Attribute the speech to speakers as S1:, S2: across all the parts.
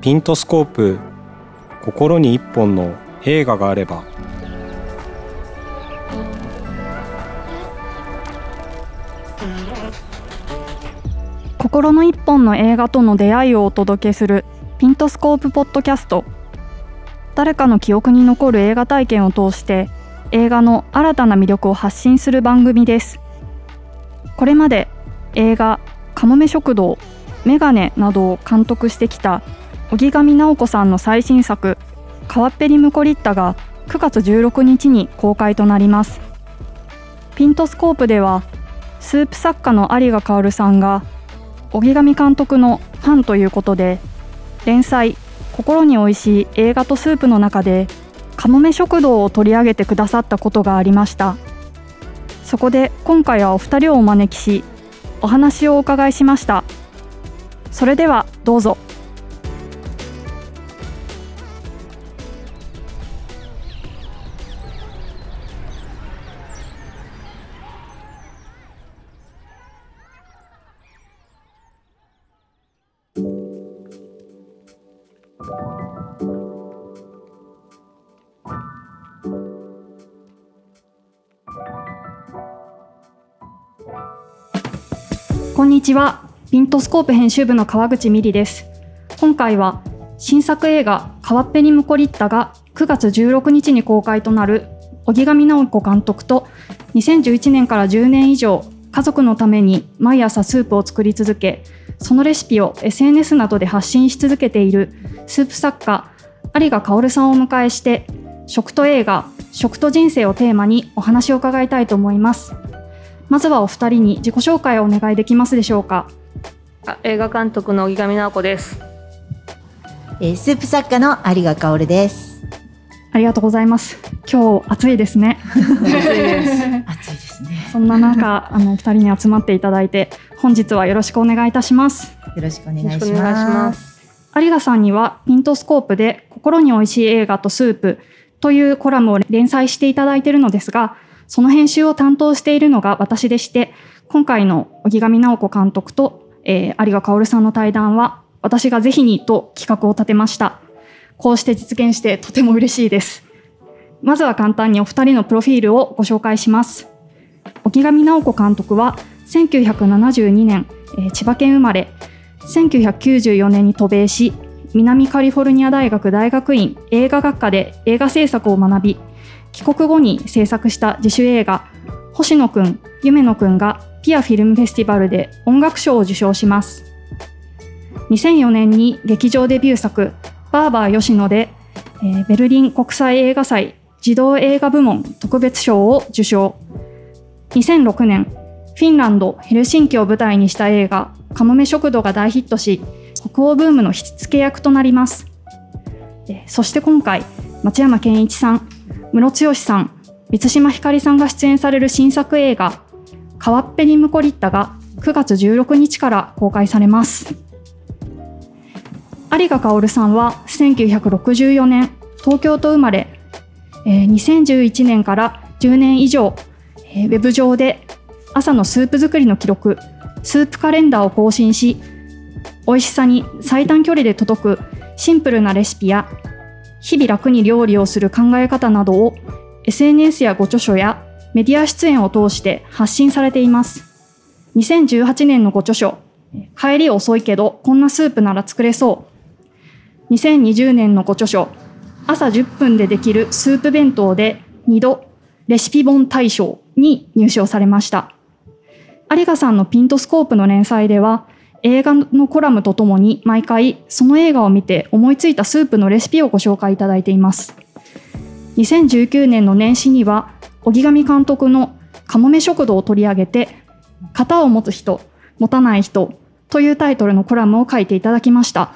S1: ピントスコープ心に一本の映画があれば。
S2: 心の一本の映画との出会いをお届けするピントスコープポッドキャスト。誰かの記憶に残る映画体験を通して映画の新たな魅力を発信する番組です。これまで映画「かもめ食堂」「メガネ」などを監督してきた荻上直子さんの最新作「カワッペリムコリッタ」が9月16日に公開となります。ピントスコープではスープ作家の有賀薫さんが荻上監督のファンということで連載「心においしい映画とスープ」の中でかもめ食堂を取り上げてくださったことがありました。そこで今回はお二人をお招きしお話をお伺いしました。それではどうぞ。ちはピントスコープ編集部の川口美里です。今回は新作映画「川っぺにムコリッタ」が9月16日に公開となる荻上直子監督と2011年から10年以上家族のために毎朝スープを作り続けそのレシピを SNS などで発信し続けているスープ作家有賀薫さんをお迎えして食と映画食と人生をテーマにお話を伺いたいと思います。まずはお二人に自己紹介をお願いできますでしょうか
S3: あ映画監督の荻上直子です。
S4: えースープ作家の有賀薫です。
S2: ありがとうございます今日暑いですね
S3: 暑いです。
S4: 暑いですね。
S2: そんな中あのお二人に集まっていただいて本日はよろしくお願いいたします
S4: よろしくお願いします。
S3: よろしくお願いします。
S2: 有賀さんにはピントスコープで心に美味しい映画とスープというコラムを連載していただいているのですがその編集を担当しているのが私でして今回の荻上直子監督と、えー有賀薫さんの対談は私がぜひにと企画を立てました。こうして実現してとても嬉しいです。まずは簡単にお二人のプロフィールをご紹介します。荻上直子監督は1972年、えー千葉県生まれ1994年に渡米し南カリフォルニア大学大学院映画学科で映画制作を学び帰国後に制作した自主映画「星野くん夢野くん」がピアフィルムフェスティバルで音楽賞を受賞します。2004年に劇場デビュー作「バーバー吉野で」えーベルリン国際映画祭児童映画部門特別賞を受賞。2006年フィンランド・ヘルシンキを舞台にした映画「かもめ食堂」が大ヒットし北欧ブームの火付け役となります。そして今回松山ケンイチさんムロツヨシさん満島ひかりさんが出演される新作映画「カワッペニムコリッタ」が9月16日から公開されます。有賀薫さんは1964年東京と生まれ、2011年から10年以上、ウェブ上で朝のスープ作りの記録スープカレンダーを更新し美味しさに最短距離で届くシンプルなレシピや日々楽に料理をする考え方などを SNS やご著書やメディア出演を通して発信されています。2018年のご著書「帰り遅いけどこんなスープなら作れそう」2020年のご著書「朝10分でできるスープ弁当」で2度レシピ本大賞に入賞されました。有賀さんのピントスコープの連載では映画のコラムとともに毎回その映画を見て思いついたスープのレシピをご紹介いただいています。2019年の年始には荻上監督の「かもめ食堂」を取り上げて「型を持つ人持たない人」というタイトルのコラムを書いていただきました。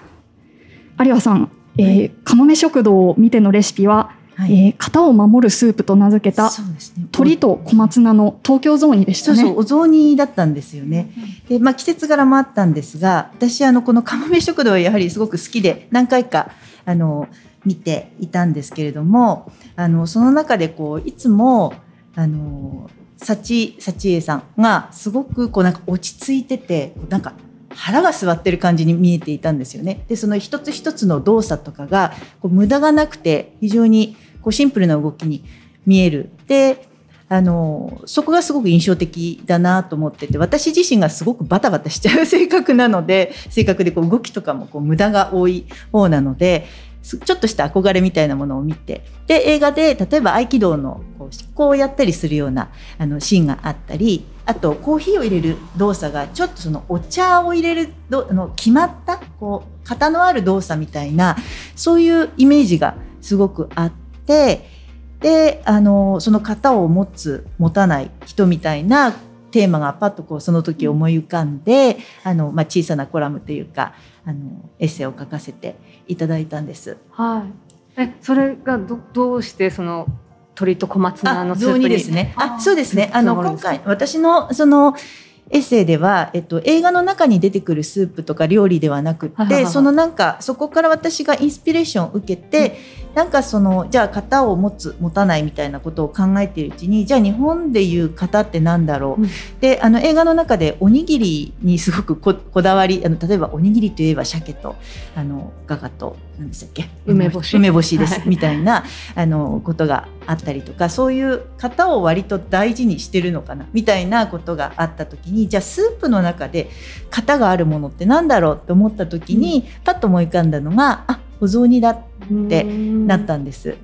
S2: 有賀さん、えーかもめ食堂を見てのレシピは、
S4: はい
S2: えー型を守るスープと名付けた
S4: そうですね。
S2: 鶏と小松菜の東京雑煮でしたね。
S4: そうそう、お雑煮だったんですよね。で、まあ季節柄もあったんですが、私あのこのかもめ食堂はやはりすごく好きで何回かあの見ていたんですけれども、あのその中でこういつもあの幸幸恵さんがすごくこうなんか落ち着いててなんか腹が据わってる感じに見えていたんですよね。でその一つ一つの動作とかがこう無駄がなくて非常にこうシンプルな動きに見える。であのそこがすごく印象的だなと思ってて私自身がすごくバタバタしちゃう性格なので性格でこう動きとかもこう無駄が多い方なのでちょっとした憧れみたいなものを見てで映画で例えば合気道のこう執行をやったりするようなあのシーンがあったりあとコーヒーを入れる動作がちょっとそのお茶を入れるどあの決まったこう型のある動作みたいなそういうイメージがすごくあってであのその型を持つ持たない人みたいなテーマがパッとこうその時思い浮かんであの、まあ、小さなコラムというかあのエッセイを書かせていただいたんです。
S3: はい。え、それがどどうしてその鳥と小松菜のスープに
S4: ですね。あ、そうですね。
S3: つ
S4: あの今回私のそのエッセイでは、えっと、映画の中に出てくるスープとか料理ではなくってそのなんかそこから私がインスピレーションを受けて、なんかそのじゃあ型を持つ持たないみたいなことを考えているうちにじゃあ日本でいう型ってなんだろう、
S3: うん。
S4: であの映画の中でおにぎりにすごくここだわりあの例えばおにぎりといえば鮭とあのガガと何でしたっけ？
S3: 梅干し。
S4: 梅干しです、
S3: はい。
S4: みたいなあのことがあったりとかそういう型を割と大事にしてるのかな？みたいなことがあった時にじゃあスープの中で型があるものってなんだろう？って思った時に、パッと思い浮かんだのがあお雑煮だってなったんです。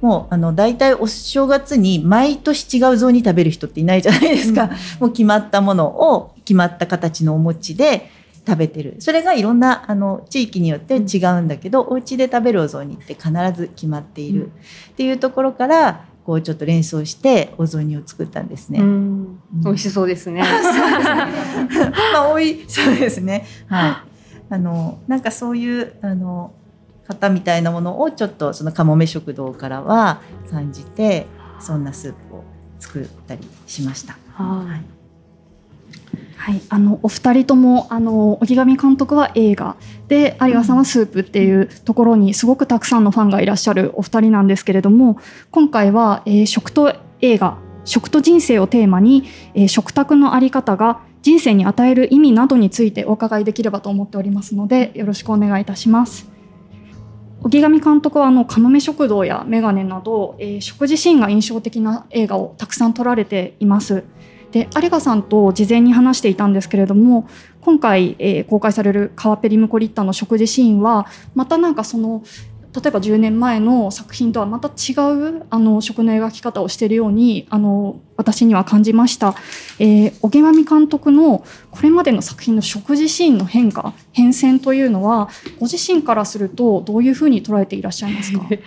S4: もうあの大体お正月に毎年違う雑煮食べる人っていないじゃないですか、もう決まったものを決まった形のお餅で食べてるそれがいろんなあの地域によって違うんだけど、お家で食べるお雑煮って必ず決まっている、
S3: うん
S4: っていうところからこうちょっと連想してお雑煮を作ったんですね。
S3: うん
S4: うん
S3: 美味しそうですね。
S4: まあ多いそうですね。はい。あのなんかそういうあの型みたいなものをちょっとそのかもめ食堂からは感じてそんなスープを作ったりしました。
S3: はい。
S2: はい、あのお二人ともあの荻上監督は映画で有賀さんはスープっていうところにすごくたくさんのファンがいらっしゃるお二人なんですけれども今回は、えー食と映画食と人生をテーマに、えー食卓のあり方が人生に与える意味などについてお伺いできればと思っておりますのでよろしくお願いいたします。荻上監督はあのかもめ食堂やメガネなど、えー食事シーンが印象的な映画をたくさん撮られています。で有賀さんと事前に話していたんですけれども今回、えー公開される「カワペリムコリッタ」の食事シーンはまたなんかその例えば10年前の作品とはまた違うあの食の描き方をしているようにあの私には感じました、えー、荻上監督のこれまでの作品の食事シーンの変化変遷というのはご自身からするとどういうふうに捉えていらっしゃいますか？
S3: い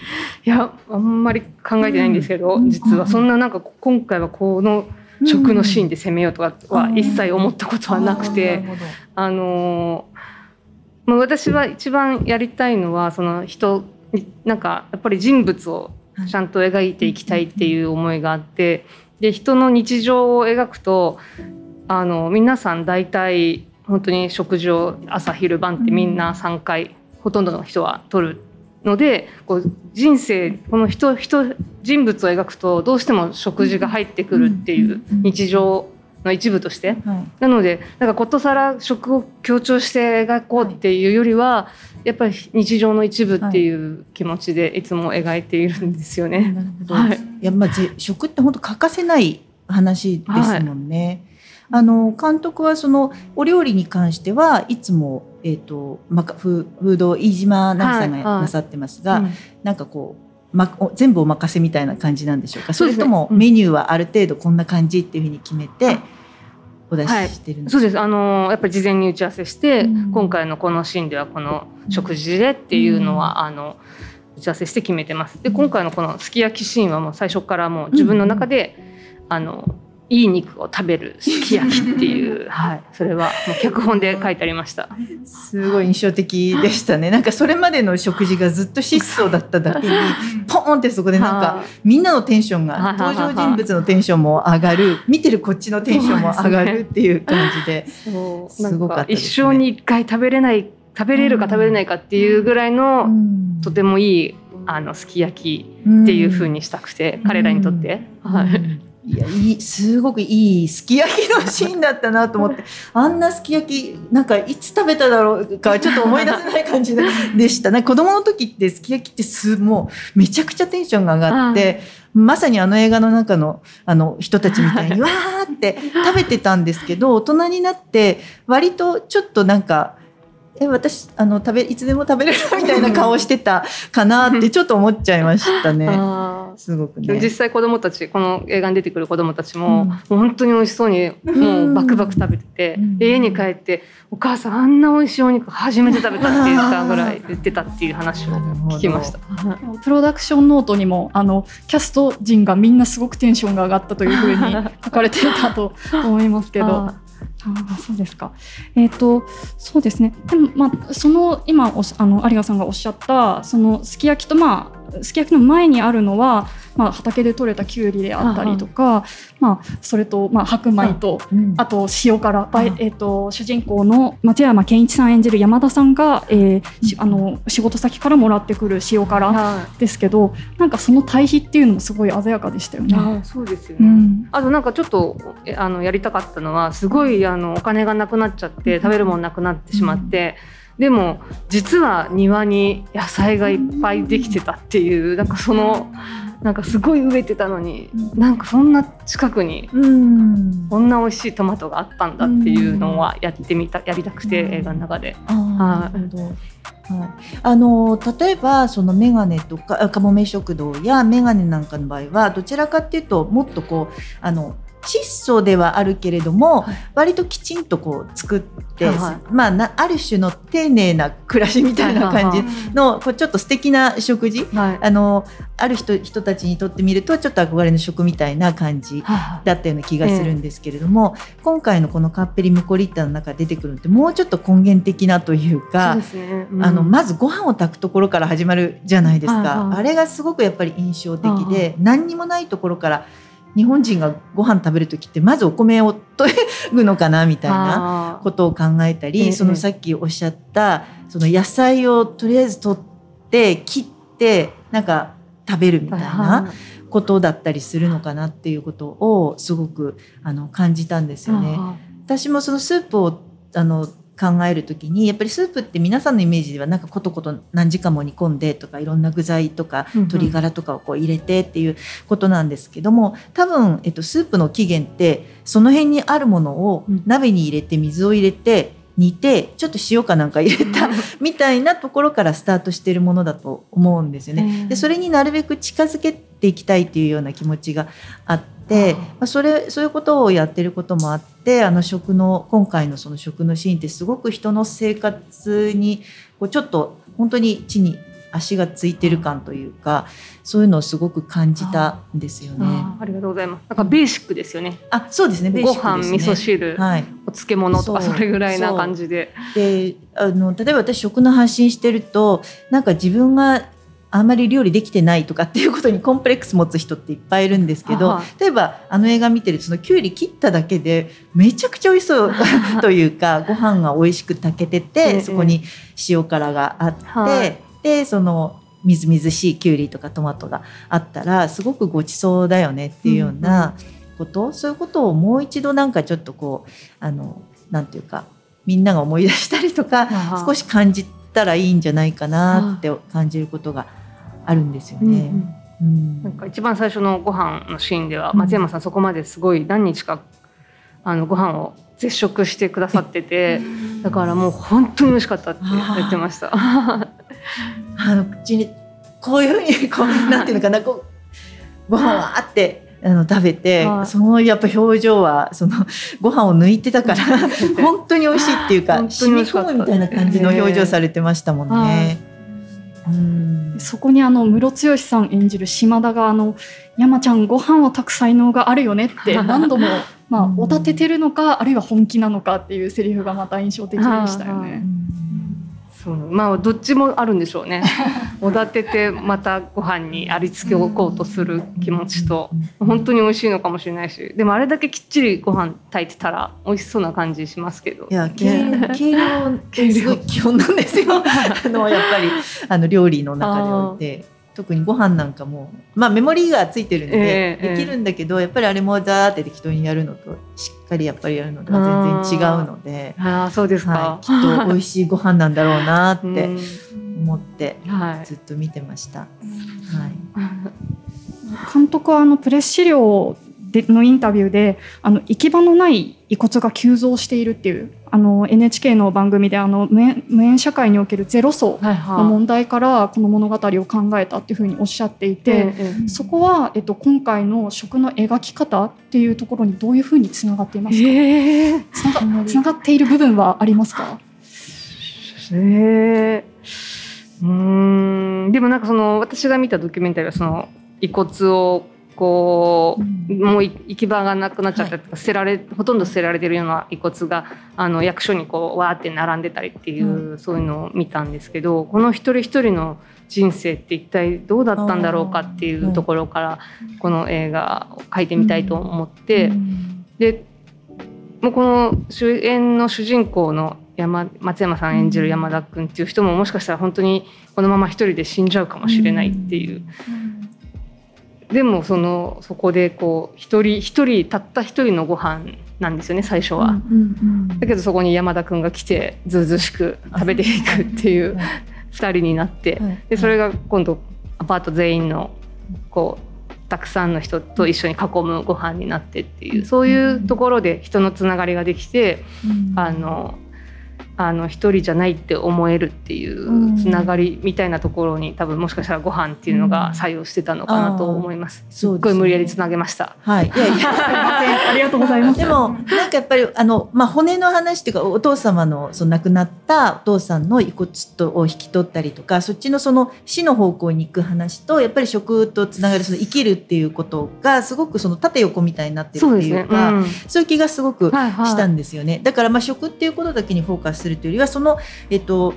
S3: やあんまり考えてないんですけど、
S4: うん。
S3: 実はそんななんか今回はこの食のシーンで攻めようとかは一切思ったことはなくて、あのーまあ、私は一番やりたいのはその人になんかやっぱり人物をちゃんと描いていきたいっていう思いがあってで人の日常を描くとあの皆さん大体本当に食事を朝昼晩ってみんな3回、ほとんどの人は取るのでこう人生この人人人物を描くとどうしても食事が入ってくるっていう日常の一部として。
S4: はい。
S3: なのでなんかことさら食を強調して描こうっていうよりは、やっぱり日常の一部っていう気持ちでい。つも描いているんですよね。
S4: なるほど。
S3: はい。
S4: い、やまあぜ食って本当欠かせない話ですもんね。あの監督はそのお料理に関してはいつもえっ、とまかフーフード飯島奈美さん
S3: はい。はい。
S4: がなさってますが、
S3: うん。
S4: なんかこう、ま、お全部お任せみたいな感じなんでしょうか？それとも
S3: うん。
S4: メニューはある程度こんな感じっていうふうに決めてお出し
S3: はい
S4: してるんです
S3: そうです。あのやっぱり事前に打ち合わせして、
S4: うん。
S3: 今回のこのシーンではこの食事でっていうのは、あの打ち合わせして決めてます。で今回のこのすき焼きシーンはもう最初からもう自分の中で、あのいい肉を食べるすき焼きっていう、はい、それはもう脚本で書いてありました。
S4: すごい印象的でしたね。なんかそれまでの食事がずっと質素だっただけに、ポーンってそこでなんかみんなのテンションが
S3: はい
S4: 登場人物のテンションも上がる、見てるこっちのテンションも上がるっていう感じで、すごかったね。
S3: 一生に一回食べれない食べれるか食べれないかっていうぐらいの、
S4: うん。
S3: とてもいいあのすき焼き
S4: っ
S3: っていう風にしたくて、彼らにとって、はい、
S4: いやいいすごくいいすき焼きのシーンだったなと思ってあんなすき焼きなんかいつ食べただろうかちょっと思い出せない感じででしたね子供の時ってすき焼きってすもうめちゃくちゃテンションが上がってまさにあの映画の中のあの人たちみたいにわーって食べてたんですけど大人になって割とちょっとなんか。え私あの食べいつでも食べれるみたいな顔してたかなってちょっと思っちゃいましたね。すごくね。
S3: 実際子供たちこの映画に出てくる子供たちも、うん、もう本当に美味しそうにもうバクバク食べてて、うん、家に帰ってお母さんあんな美味しいお肉初めて食べたって言ったぐらい言ってたっていう話を聞きました。
S2: プロダクションノートにもあのキャスト陣がみんなすごくテンションが上がったというふうに書かれていたと思いますけど。あそうですか。えっ、ー、とそうですね。でもまあその今おあの有賀さんがおっしゃったそのすき焼きとまあすき焼きの前にあるのはまあ、畑で採れたきゅうりであったりとか、まあ、それと、まあ、白米と、あと塩辛、えー、と主人公の松山ケンイチさん演じる山田さんが、えー、あの仕事先からもらってくる塩辛ですけど、なんかその対比っていうのもすごい鮮やかでしたよね。
S3: そうですよね、うん、あとなんかちょっとあのやりたかったのはすごいあのお金がなくなっちゃって食べるものなくなってしまって。でも実は庭に野菜がいっぱいできてたっていうなんかそのなんかすごい植えてたのに、うん、なんかそんな近くにこんな美味しいトマトがあったんだっていうのはやってみたやりたくて、映画の中で。
S4: はい、あの例えばそのメガネとかかもめ食堂やメガネなんかの場合はどちらかっていうともっとこうあの質素ではあるけれども、はい、割ときちんとこう作って、はい、まあなある種の丁寧な暮らしみたいな感じの、はい、ちょっと素敵な食事、あのある人人たちにとってみるとちょっと憧れの食みたいな感じだったような気がするんですけれども、今回のこのカッペリムコリッタの中で出てくるのってもうちょっと根源的なというか、ね。うん、あのまずご飯を炊くところから始まるじゃないですか、あれがすごくやっぱり印象的で、何にもないところから日本人がご飯食べる時ってまずお米をとぐのかなみたいなことを考えたりそのさっきおっしゃったその野菜をとりあえず取って切ってなんか食べるみたいなことだったりするのかなっていうことをすごくあの感じたんですよね。私もそのスープをあの考える時にやっぱりスープって皆さんのイメージではなんかことこと何時間も煮込んでとかいろんな具材とか鶏ガラとかをこう入れてっていうことなんですけども多分、えっと、スープの起源ってその辺にあるものを鍋に入れて水を入れて煮てちょっと塩かなんか入れた みたいなところからスタートしているものだと思うんですよね。でそれになるべく近づけていきたいっていうような気持ちがあって、まあ、それそういうことをやってることもあってあの食の今回のその食のシーンってすごく人の生活にこうちょっと本当に地に足がついてる感というかそういうのをすごく感じたんですよね。
S3: ありがとうございます。なんかベーシックですよね。
S4: あ、そうですね。
S3: ご飯、味噌汁、はい、お漬物とかそれぐらいな感じで。
S4: で、あの例えば私食の発信してるとなんか自分があんまり料理できてないとかっていうことにコンプレックス持つ人っていっぱいいるんですけど例えばあの映画見てるそのきゅうり切っただけでめちゃくちゃ美味しそう というかご飯が美味しく炊けててそこに塩辛があって、はい、でそのみずみずしいきゅうりとかトマトがあったらすごくごちそうだよねっていうようなうんうん、そういうことをもう一度なんかちょっとこうあのなんていうかみんなが思い出したりとか少し感じたらいいんじゃないかなって感じることがあるんですよね。
S3: うん、なんか一番最初のご飯のシーンでは松山さんそこまですごい何日かあのご飯を絶食してくださっててだからもう本当に美味しかったって言ってました。あ
S4: の口にこういうふうにこうなんていうのかなこうご飯はあってあの食べて、そのやっぱ表情はその ご飯を抜いてたから 本当に美味しいっていうか 染み込むみたいな感じの表情されてましたもんね。
S2: そこにあのムロツヨシさん演じる島田があの山ちゃんご飯を炊く才能があるよねって何度もまあおだててるのかあるいは本気なのかっていうセリフがまた印象的でしたよね。
S3: そう。まあどっちもあるんでしょうね。おだててまたご飯にありつけおこうとする気持ちと本当に美味しいのかもしれないしでもあれだけきっちりご飯炊いてたら美味しそうな感じしますけど。
S4: いや計量 すごい基本なんですよ。あのやっぱりあの料理の中でおいて特にご飯なんかもまあメモリーがついてるんで、
S3: ええ
S4: できるんだけどやっぱりあれもザーって適当にやるのとしっかりやっぱりやるのとは全然違うので、
S3: ああそうですか、
S4: はい、きっと美味しいご飯なんだろうなって
S3: うん。
S4: 思って
S3: はい。
S4: ずっと見てました。はい。
S2: 監督はあのプレス資料でのインタビューであの行き場のない遺骨が急増しているっていうあの NHK の番組であの無縁無縁社会におけるゼロ層の問題からこの物語を考えたっていうふうにおっしゃっていて、そこは、えっと、今回の食の描き方っていうところにどういうふうにつながっていますか、
S3: ええ。
S2: つながつながっている部分はありますか？
S3: ええうーん。でもなんかその私が見たドキュメンタリーはその遺骨をこう、もうい行き場がなくなっちゃったとか、捨てられほとんど捨てられてるような遺骨があの役所にこうわーって並んでたりっていう、そういうのを見たんですけどこの一人一人の人生って一体どうだったんだろうかっていうところからこの映画を描いてみたいと思って、でもうこの主演の主人公の山松山さん演じる山田君っていう人ももしかしたら本当にこのまま一人で死んじゃうかもしれないっていう。でもそのそこでこう一人一人たった一人のご飯なんですよね最初は。だけどそこに山田君が来てずうずうしく食べていくっていう二人になってでそれが今度アパート全員のこうたくさんの人と一緒に囲むご飯になってっていうそういうところで人のつながりができてあのあの一人じゃないって思えるっていうつながりみたいなところに多分もしかしたらご飯っていうのが作用してたのかなと思います。すっごい無理やりつなげました。
S4: はい、いやいやすいません。
S2: ありがとうございます。
S4: でもなんかやっぱりあの、まあ、骨の話っていうかお父様のその亡くなったお父さんの遺骨とを引き取ったりとかそっちのその死の方向に行く話とやっぱり食とつながるその生きるっていうことがすごくその縦横みたいになってるっていうかそう,、
S3: ん。
S4: いう気がすごく
S3: はいはい。
S4: したんですよね。だからまあ食っていうことだけにフォーカスするというよりはそのえっと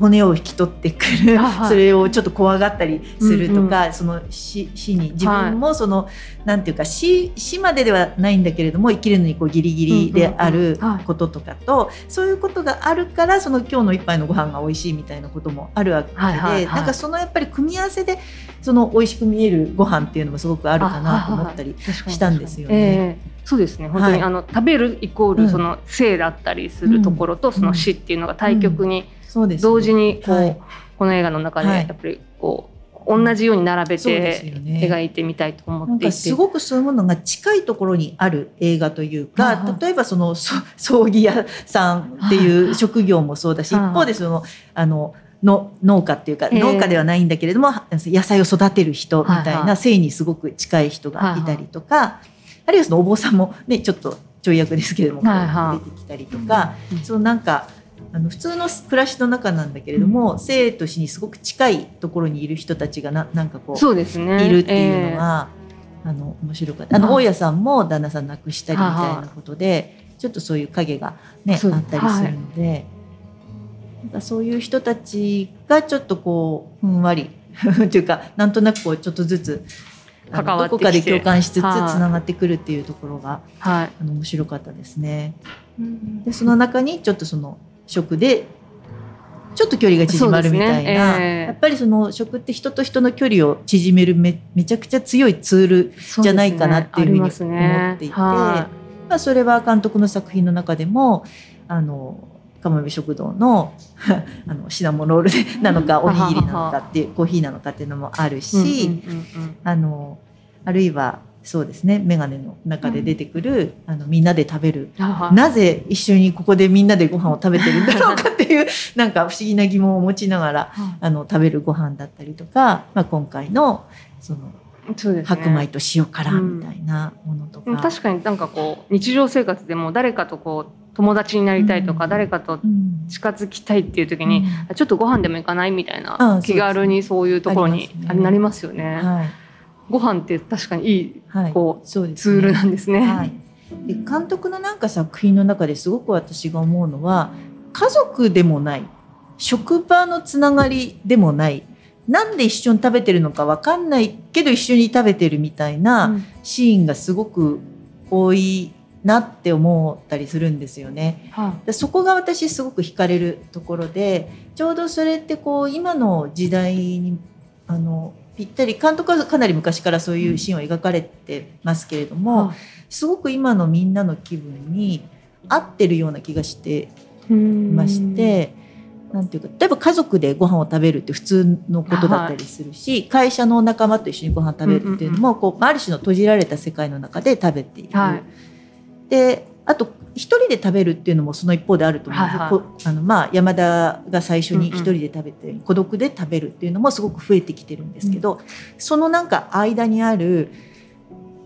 S4: 骨を引き取ってくる、
S3: はいはい。
S4: それをちょっと怖がったりするとか、
S3: う
S4: その死死に。自分もその、なんていうか死死までではないんだけれども生きるのにこうギリギリである
S3: うんうんうん。はい。
S4: こととかと、そういうことがあるからその今日の一杯のご飯が美味しいみたいなこともあるわけで、
S3: はいはいはい。
S4: なんかそのやっぱり組み合わせでその美味しく見えるご飯っていうのもすごくあるかなと思ったりしたんですよね。
S3: ええ。そうですね。本当に、
S4: はい。
S3: あの食べるイコー
S4: うん
S3: ルその生だったりするところと、その死っていうのが対極に
S4: そうですね。
S3: 同時にこう、
S4: はい。
S3: この映画の中で
S4: はい。
S3: やっぱりこう同じように並べて
S4: よね。
S3: 描いてみたいと思っていて。
S4: かすごくそういうものが近いところにある映画というか、例えばそのそ葬儀屋さんっていう職業もそうだし、一方でそのあのの農家っていうか、
S3: ええ
S4: 農家ではないんだけれども野菜を育てる人みたいな、性にすごく近い人がいたりとか、あるいはそのお坊さんもねちょっとちょい役ですけれども、出てきたりとか、
S3: うん。
S4: そのなんかあの普通の暮らしの中なんだけれども、生と死にすごく近いところにいる人たちがななんかこう
S3: そうですね。
S4: いるっていうのは、あの面白かった。あの
S3: はい
S4: 大家さんも旦那さん亡くしたりみたいなことで、ちょっとそういう影がねあったりするので、なんかそういう人たちがちょっとこうふんわり というかなんとなくこうちょっとずつ
S3: 関わってきて。
S4: どこかで共感しつつつ
S3: はい。
S4: ながってくるっていうところが
S3: はい。
S4: あの面白かったですね。でその中にちょっとその食でちょっと距離が縮まるみたいな、
S3: ね。ええ。
S4: やっぱりその食って人と人の距離を縮めるめめちゃくちゃ強いツールじゃないかなっていうふうに思っていて、
S3: ねねは
S4: まあ、それは監督の作品の中でもあのかまべ食堂の あのシナモンロールなのかおにぎりなのかっていうコーヒーなのかっていうのもあるし、あのあるいはそうですね。眼鏡の中で出てくる、あのみんなで食べる。
S3: は。い
S4: なぜ一緒にここでみんなでご飯を食べてるんだろうかっていう なんか不思議な疑問を持ちながら
S3: はい
S4: あの食べるご飯だったりとか、まあ、今回のその
S3: そうですね。
S4: 白米と塩辛みたいなものとか。
S3: でも確かになんかこう日常生活でも誰かとこう友達になりたいとか、
S4: うん。
S3: 誰かと
S4: うん
S3: 近づきたいっていう時に、
S4: うん。
S3: ちょっとご飯でも行かないみたい
S4: あ
S3: な
S4: あ
S3: 気軽にそういうところに
S4: ね。
S3: なりますよね。
S4: はい
S3: ご飯って確かにいい
S4: はい、
S3: こ
S4: そうです
S3: ツールなんですね。
S4: はい、で監督のなんか作品の中ですごく私が思うのは家族でもない職場のつながりでもないなんで一緒に食べてるのか分かんないけど一緒に食べてるみたいな
S3: うん。
S4: シーンがすごく多いなって思ったりするんですよね。
S3: は
S4: でそこが私すごく惹かれるところでちょうどそれってこう今の時代にあのぴったり監督はかなり昔からそういうシーンを描かれてますけれども、すごく今のみんなの気分に合ってるような気がしていまして。なんていうか例えば家族でご飯を食べるって普通のことだったりするし、会社の仲間と一緒にご飯食べるっていうのも、こうある種の閉じられた世界の中で食べていく。
S3: はい
S4: であと一人で食べるっていうのもその一方であると思う
S3: はいはい。
S4: こあのまあ、山田が最初に一人で食べて、孤独で食べるっていうのもすごく増えてきてるんですけど、そのなんか間にある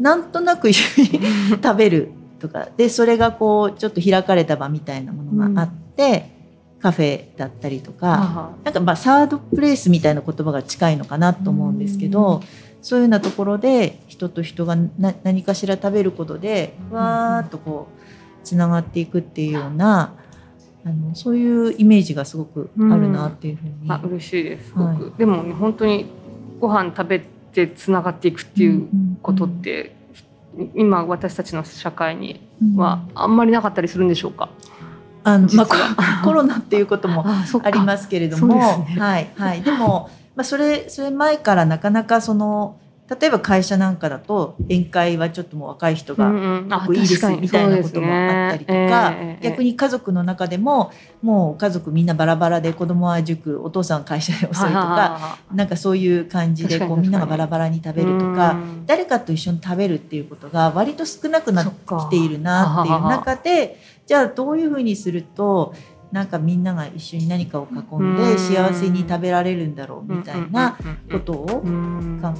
S4: なんとなく 食べるとかでそれがこうちょっと開かれた場みたいなものがあって、カフェだったりとか、
S3: は
S4: なんかまあサードプレイスみたいな言葉が近いのかなと思うんですけど、そういうようなところで人と人がな何かしら食べることでわーっとこうつながっていくっていうようなあのそういうイメージがすごくあるなっていうふうに。
S3: あ嬉しいです。すごく、
S4: は
S3: でもね本当にご飯食べてつながっていくっていうことって、今私たちの社会にはあんまりなかったりするんでしょうか、
S4: あの、まあ コロナっていうことも
S3: あ
S4: りますけれども、
S3: ね。
S4: はいはい。でも、まあそれそれ前からなかなかその例えば会社なんかだと宴会はちょっともう若い人が
S3: うんうん。あ
S4: すごくいいですみたいなこともあったりとか逆に家族の中でももう家族みんなバラバラで子供は塾お父さんは会社で遅いとか
S3: は
S4: なんかそういう感じでこうみんながバラバラに食べるとか
S3: うん。
S4: 誰かと一緒に食べるっていうことが割と少なくなってきているなっていう中でじゃあどういうふうにするとなんかみんなが一緒に何かを囲ん
S3: うん。
S4: で幸せに食べられるんだろうみたいなことを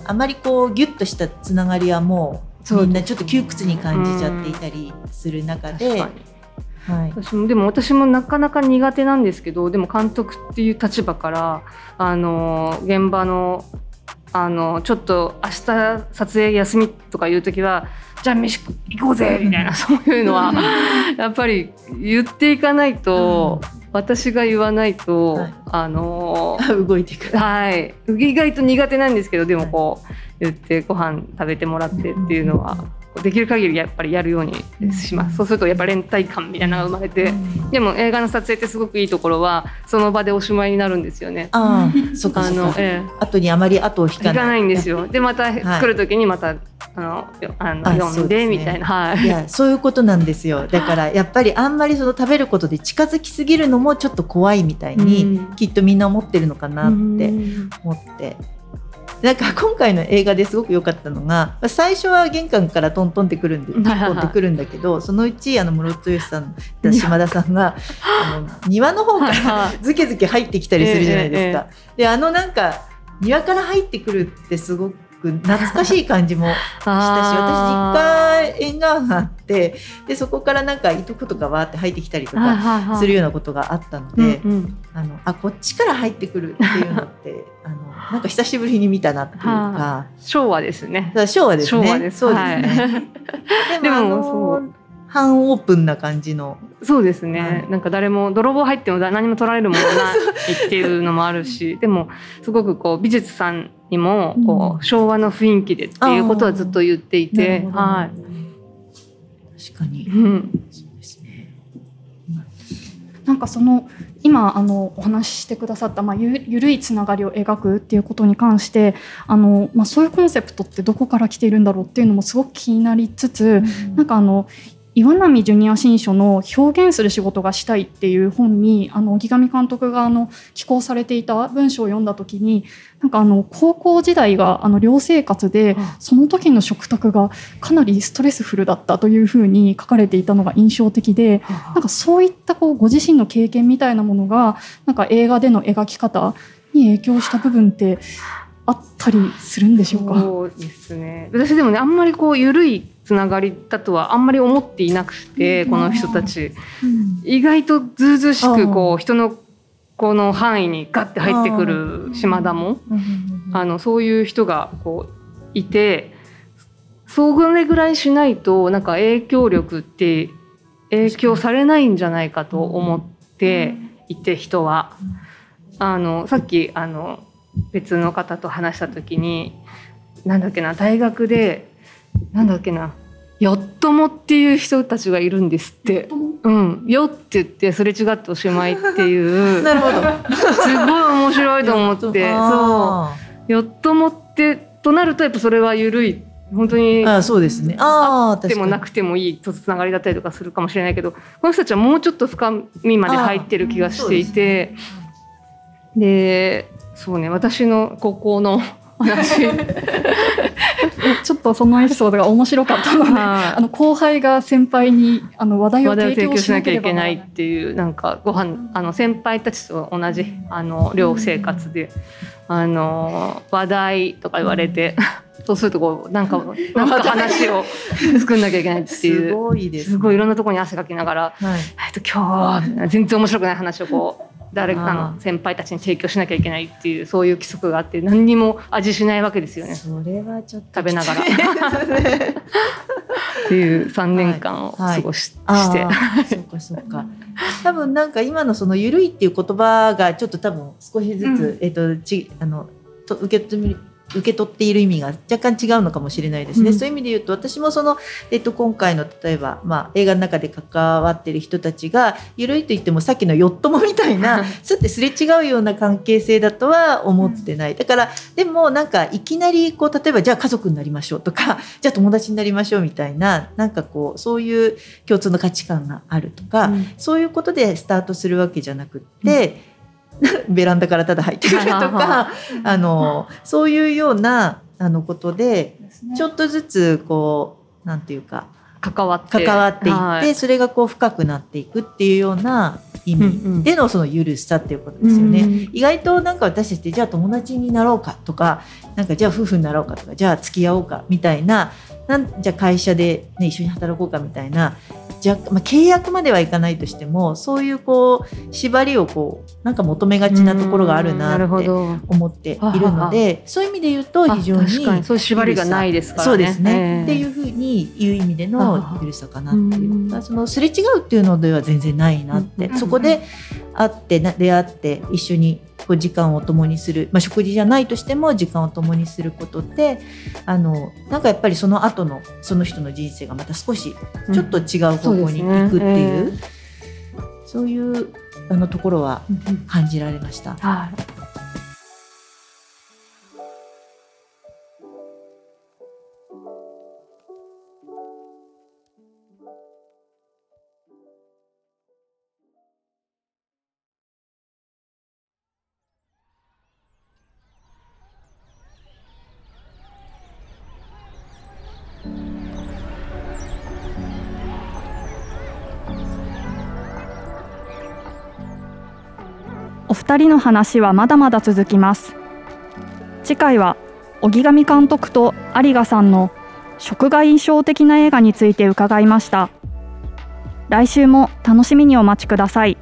S4: あまりこうギュッとしたつながりはもうみんなちょっと窮屈に感じちゃっていたりする中で、はい、
S3: 私もでも私もなかなか苦手なんですけどでも監督っていう立場からあの現場のあのちょっと明日撮影休みとかいう時はじゃあ飯行こうぜみたいなそういうのはやっぱり言っていかないと、私が言わないと、
S4: はい。
S3: あの
S4: 動いていく。
S3: はい。意外と苦手なんですけどでもこう言ってご飯食べてもらってっていうのはできる限りやっぱりやるようにします。そうするとやっぱ連帯感みたいなのが生まれてでも映画の撮影ってすごくいいところはその場でおしまいになるんですよね。
S4: ああ、そっか
S3: あ
S4: そっか。
S3: のえ
S4: 後にあまり後を引
S3: え、行
S4: かない。
S3: かないんですよ。でまた作る時にまた、あのよあの
S4: あ
S3: 読ん
S4: で
S3: みたいな、はい。
S4: いやそういうことなんですよ。だからやっぱりあんまりその食べることで近づきすぎるのもちょっと怖いみたいに、
S3: うん。
S4: きっとみんな思ってるのかなって思って。なんか今回の映画ですごく良かったのが最初は玄関からトントンってくるんで
S3: はいはいはい。
S4: ポンってくるんだけどそのうちあの室戸義さんと島田さんが あの庭の方から
S3: はいはい。
S4: ズケズケ入ってきたりするじゃないですか。
S3: え。
S4: であのなんか庭から入ってくるってすごく懐かしい感じも したし
S3: あ
S4: 私実家縁側があってでそこからなんかいとことかわーって入ってきたりと
S3: はい
S4: かするようなことがあったので、
S3: うんうん
S4: あのあこっちから入ってくるっていうのって あのなんか久しぶりに見たなっていうか。
S3: は昭和ですね
S4: 昭和ですね。
S3: 昭和です。
S4: そうです
S3: は
S4: ね。
S3: い
S4: でもあ
S3: でも
S4: の
S3: そう
S4: 半オープンな感じの。
S3: そうですね、
S4: はい。
S3: なんか誰も泥棒入っても何も取られるものない っていうのもあるしでもすごくこう美術さんにもこう、
S4: うん
S3: 昭和の雰囲気でっていうことはずっと言っていて、はい、
S4: 確かに。
S3: うん、
S4: そうですね。
S2: なんかその今あのお話ししてくださった、まあ、ゆゆるいつながりを描くっていうことに関してあの、まあ、そういうコンセプトってどこから来ているんだろうっていうのもすごく気になりつつ、なんかあの岩波ジュニア新書の「表現する仕事がしたい」っていう本にあの荻上監督があの寄稿されていた文章を読んだ時になんかあの高校時代があの寮生活でその時の食卓がかなりストレスフルだったというふうに書かれていたのが印象的でなんかそういったこうご自身の経験みたいなものがなんか映画での描き方に影響した部分ってあったりするんでしょうか？
S3: そうですね。私でもねあんまりこう緩いつながりだとはあんまり思っていなくて、
S2: うん。
S3: この人たち。
S4: うん。
S3: 意外とずうずうしくこ
S4: あ
S3: う人のこの範囲にガッて入ってくる島田もあのそういう人がこういてそれぐらいしないとなんか影響力って影響されないんじゃないかと思っていて人は。あのさっきあの別の方と話した時になんだっけな大学でなんだっけな。よっともっていう人たちがいるんですって。うん、よって言ってすれ違っておしまいっていう。
S4: なるほど。
S3: すごい面白いと思って。そう。
S4: あ
S3: よっともってとなるとやっぱそれは緩い。本当に
S4: あそうですね。あ
S3: あってもなくてもいいとつながりだったりとかするかもしれないけどこの人たちはもうちょっと深みまで入ってる気がしていて。でそうね私の高校の話
S2: ちょっとそのエピソードが面白かったので、あの後輩が先輩にあの話題を提供しなきゃいけない
S3: っていうなんかご飯あの先輩たちと同じあの寮生活で、あの話題とか言われて。そうするとこうなんかなんか話を作んなきゃいけないっていう
S4: すごいです、
S3: ね、すごいいろんなところに汗かきながら、はい、えっと今日全然面白くない話をこう誰かの先輩たちに提供しなきゃいけないっていうそういう規則があって何にも味しないわけですよね。
S4: それはちょっと
S3: 食べながらっていう3年間を過ごし,、はいはい、
S4: して。そうかそうか。多分なんか今のその緩いっていう言葉がちょっと多分少しずつ、うん、えっ、とちあのと受け止め受け取っている意味が若干違うのかもしれないですね、うん、そういう意味で言うと私もその、えっと、今回の例えば、まあ、映画の中で関わっている人たちが緩いと言ってもさっきのヨットもみたいな すってすれ違うような関係性だとは思ってない。だからでもなんかいきなりこう例えばじゃあ家族になりましょうとか じゃあ友達になりましょうみたいななんかこうそういう共通の価値観があるとか、うん、そういうことでスタートするわけじゃなくって。う んベランダからただ入ってくるとかあのそういうようなあのことでちょっとずつこうなんていうか
S3: 関わって。
S4: 関わっていって、はい、それがこう深くなっていくっていうような意味でのその許しさっていうことですよね。うんうん、意外となんか私たちってじゃあ友達になろうかとかなんかじゃあ夫婦になろうかとかじゃあ付き合おうかみたいななんじゃあ会社で、ね、一緒に働こうかみたいなじゃまあ、契約まではいかないとしてもそういうこう縛りをこうなんか求めがちなところがあるなって思っているのでそういう意味で言うと非常に
S3: そういう縛りがないですからね。
S4: そうですね、えー、っていうふうに言う意味での許さかなっていう。そのすれ違うっていうのでは全然ないなって、そこで会って出会って一緒にこう時間を共にする、まあ、食事じゃないとしても時間を共にすることであのなんかやっぱりその後のその人の人生がまた少しちょっと違う方向に行くっていう,うん、そう、ね。えー、そういうあのところは感じられました。う
S2: ん2人の話はまだまだ続きます。次回は荻上監督と有賀さんの食が印象的な映画について伺いました。来週も楽しみにお待ちください。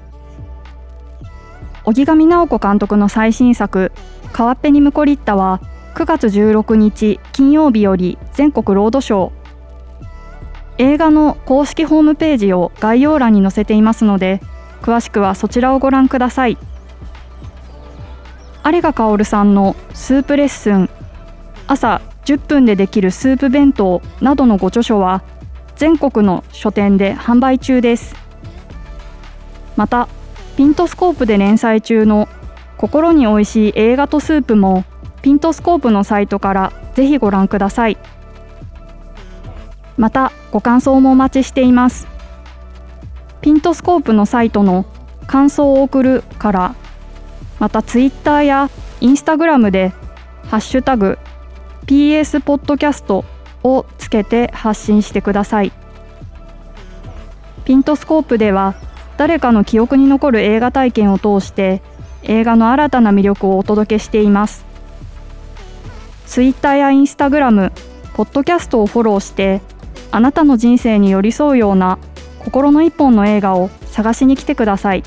S2: 荻上直子監督の最新作「川っぺにムコリッタ」は9月16日金曜日より全国ロードショー。映画の公式ホームページを概要欄に載せていますので詳しくはそちらをご覧ください。有賀薫さんのスープレッスン。朝10分でできるスープ弁当などのご著書は全国の書店で販売中です。またピントスコープで連載中の心に美味しい映画とスープもピントスコープのサイトからぜひご覧ください。またご感想もお待ちしています。ピントスコープのサイトの感想を送るからまたツイッターやインスタグラムでハッシュタグ PS ポッドキャストをつけて発信してくださいピントスコープでは誰かの記憶に残る映画体験を通して映画の新たな魅力をお届けしていますツイッターやインスタグラムポッドキャストをフォローしてあなたの人生に寄り添うような心の一本の映画を探しに来てください。